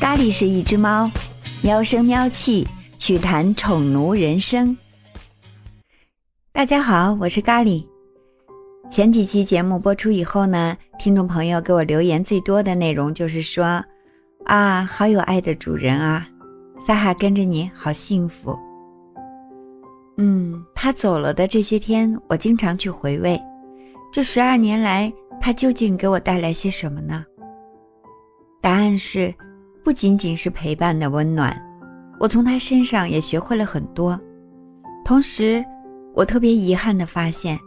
咖喱是一只猫，喵声喵气，趣谈宠奴人生。大家好，我是咖喱。前几期节目播出以后呢，听众朋友给我留言最多的内容就是说，啊，好有爱的主人啊，撒哈跟着你好幸福。嗯，他走了的这些天，我经常去回味，这十二年来，他究竟给我带来些什么呢？答案是，不仅仅是陪伴的温暖，我从他身上也学会了很多。同时，我特别遗憾地发现，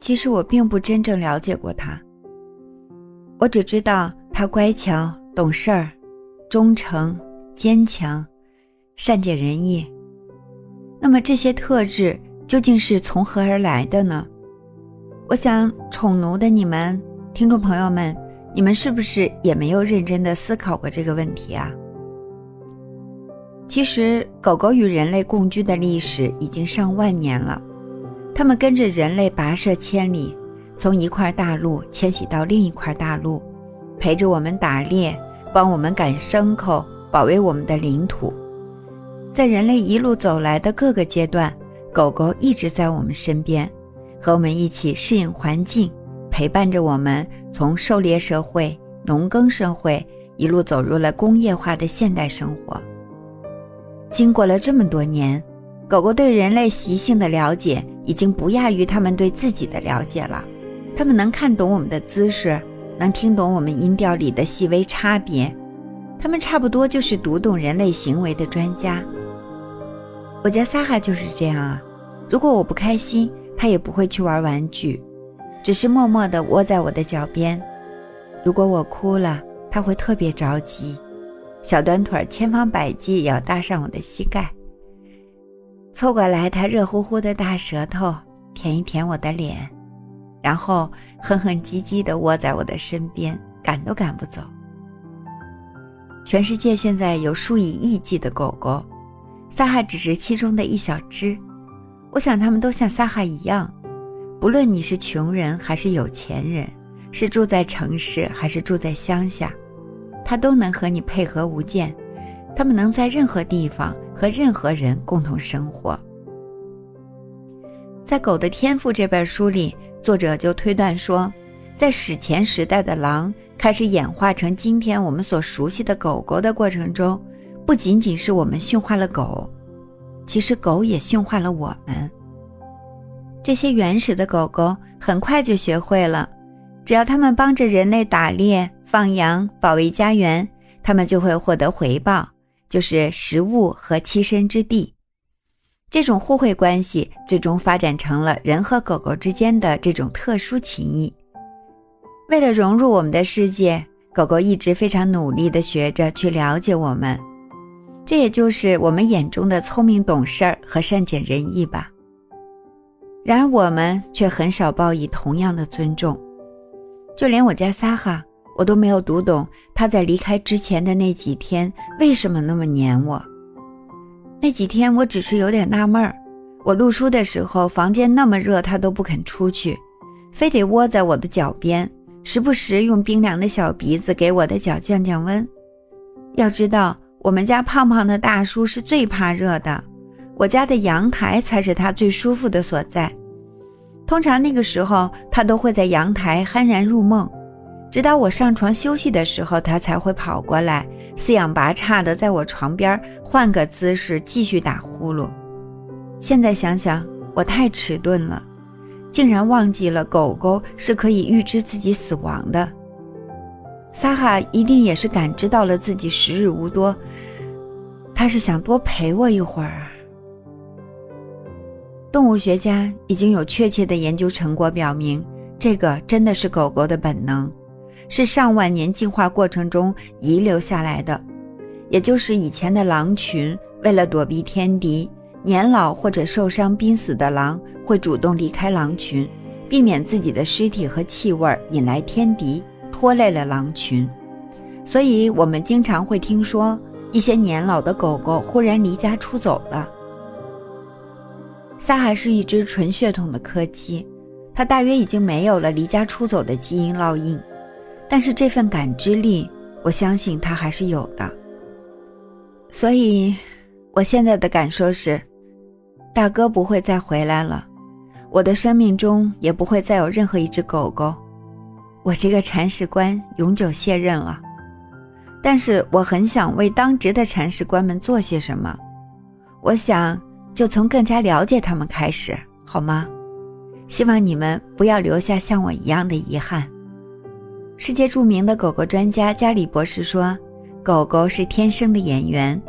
其实我并不真正了解过他。我只知道他乖巧、懂事儿、忠诚、坚强、善解人意。那么这些特质究竟是从何而来的呢？我想，宠奴的你们，听众朋友们。你们是不是也没有认真的思考过这个问题啊？其实，狗狗与人类共居的历史已经上万年了，它们跟着人类跋涉千里，从一块大陆迁徙到另一块大陆，陪着我们打猎，帮我们赶牲口，保卫我们的领土。在人类一路走来的各个阶段，狗狗一直在我们身边，和我们一起适应环境。陪伴着我们从狩猎社会、农耕社会一路走入了工业化的现代生活。经过了这么多年，狗狗对人类习性的了解已经不亚于它们对自己的了解了。它们能看懂我们的姿势，能听懂我们音调里的细微差别。它们差不多就是读懂人类行为的专家。我家萨哈就是这样啊。如果我不开心，它也不会去玩玩具。只是默默地窝在我的脚边，如果我哭了，他会特别着急，小短腿千方百计要搭上我的膝盖，凑过来，他热乎乎的大舌头舔一舔我的脸，然后哼哼唧唧地窝在我的身边，赶都赶不走。全世界现在有数以亿计的狗狗，萨哈只是其中的一小只，我想他们都像萨哈一样。无论你是穷人还是有钱人，是住在城市还是住在乡下，他都能和你配合无间。他们能在任何地方和任何人共同生活。在《狗的天赋》这本书里，作者就推断说，在史前时代的狼开始演化成今天我们所熟悉的狗狗的过程中，不仅仅是我们驯化了狗，其实狗也驯化了我们。这些原始的狗狗很快就学会了，只要它们帮着人类打猎、放羊、保卫家园，它们就会获得回报，就是食物和栖身之地。这种互惠关系最终发展成了人和狗狗之间的这种特殊情谊。为了融入我们的世界，狗狗一直非常努力地学着去了解我们，这也就是我们眼中的聪明懂事儿和善解人意吧。然而我们却很少报以同样的尊重，就连我家撒哈，我都没有读懂他在离开之前的那几天为什么那么黏我。那几天我只是有点纳闷儿，我录书的时候房间那么热，他都不肯出去，非得窝在我的脚边，时不时用冰凉的小鼻子给我的脚降降温。要知道，我们家胖胖的大叔是最怕热的。我家的阳台才是他最舒服的所在，通常那个时候他都会在阳台酣然入梦，直到我上床休息的时候，他才会跑过来，四仰八叉的在我床边换个姿势继续打呼噜。现在想想，我太迟钝了，竟然忘记了狗狗是可以预知自己死亡的。撒哈一定也是感知到了自己时日无多，他是想多陪我一会儿啊。动物学家已经有确切的研究成果表明，这个真的是狗狗的本能，是上万年进化过程中遗留下来的。也就是以前的狼群为了躲避天敌，年老或者受伤濒死的狼会主动离开狼群，避免自己的尸体和气味引来天敌，拖累了狼群。所以，我们经常会听说一些年老的狗狗忽然离家出走了。萨哈是一只纯血统的柯基，它大约已经没有了离家出走的基因烙印，但是这份感知力，我相信它还是有的。所以，我现在的感受是，大哥不会再回来了，我的生命中也不会再有任何一只狗狗，我这个铲屎官永久卸任了。但是，我很想为当值的铲屎官们做些什么，我想就从更加了解他们开始，好吗？希望你们不要留下像我一样的遗憾。世界著名的狗狗专家加里博士说：“狗狗是天生的演员，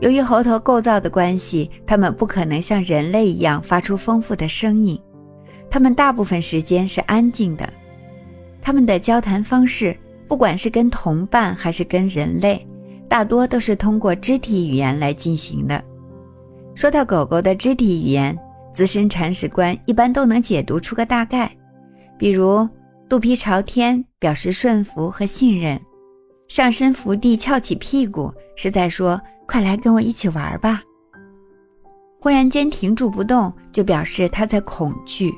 由于喉头构造的关系，它们不可能像人类一样发出丰富的声音，它们大部分时间是安静的。它们的交谈方式，不管是跟同伴还是跟人类，大多都是通过肢体语言来进行的。说到狗狗的肢体语言，资深铲屎官一般都能解读出个大概，比如。”肚皮朝天，表示顺服和信任；上身伏地，翘起屁股，是在说“快来跟我一起玩吧”。忽然间停住不动，就表示它在恐惧。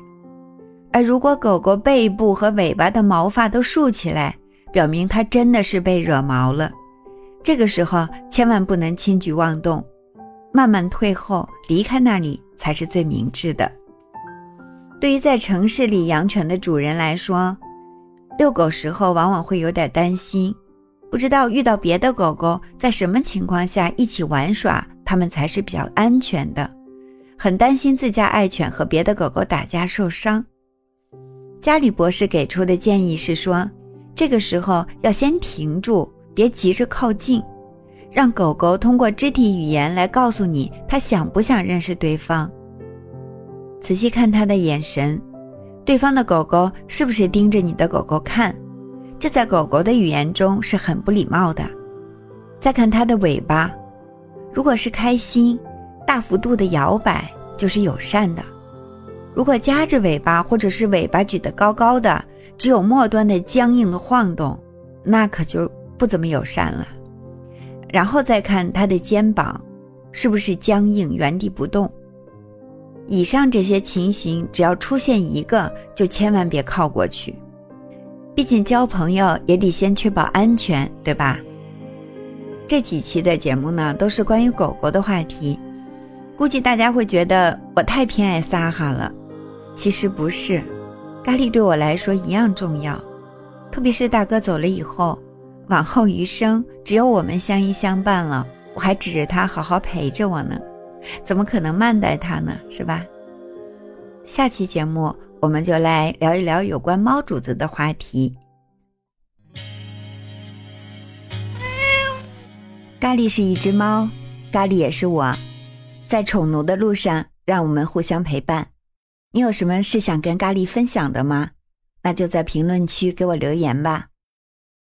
而如果狗狗背部和尾巴的毛发都竖起来，表明它真的是被惹毛了。这个时候千万不能轻举妄动，慢慢退后，离开那里才是最明智的。对于在城市里养犬的主人来说，遛狗时候往往会有点担心，不知道遇到别的狗狗在什么情况下一起玩耍，它们才是比较安全的，很担心自家爱犬和别的狗狗打架受伤。加里博士给出的建议是说，这个时候要先停住，别急着靠近，让狗狗通过肢体语言来告诉你它想不想认识对方。仔细看它的眼神。对方的狗狗是不是盯着你的狗狗看？这在狗狗的语言中是很不礼貌的。再看它的尾巴，如果是开心、大幅度的摇摆，就是友善的；如果夹着尾巴，或者是尾巴举得高高的，只有末端的僵硬的晃动，那可就不怎么友善了。然后再看它的肩膀，是不是僵硬、原地不动？以上这些情形，只要出现一个，就千万别靠过去。毕竟交朋友也得先确保安全，对吧？这几期的节目呢，都是关于狗狗的话题，估计大家会觉得我太偏爱撒哈了。其实不是，咖喱对我来说一样重要。特别是大哥走了以后，往后余生只有我们相依相伴了，我还指着他好好陪着我呢。怎么可能慢待它呢？是吧？下期节目我们就来聊一聊有关猫主子的话题。咖喱是一只猫，咖喱也是我，在宠奴的路上，让我们互相陪伴。你有什么是想跟咖喱分享的吗？那就在评论区给我留言吧。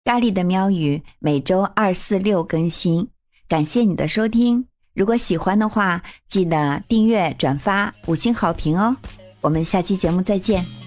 咖喱的喵语每周二、四、六更新，感谢你的收听。如果喜欢的话，记得订阅、转发、五星好评哦！我们下期节目再见。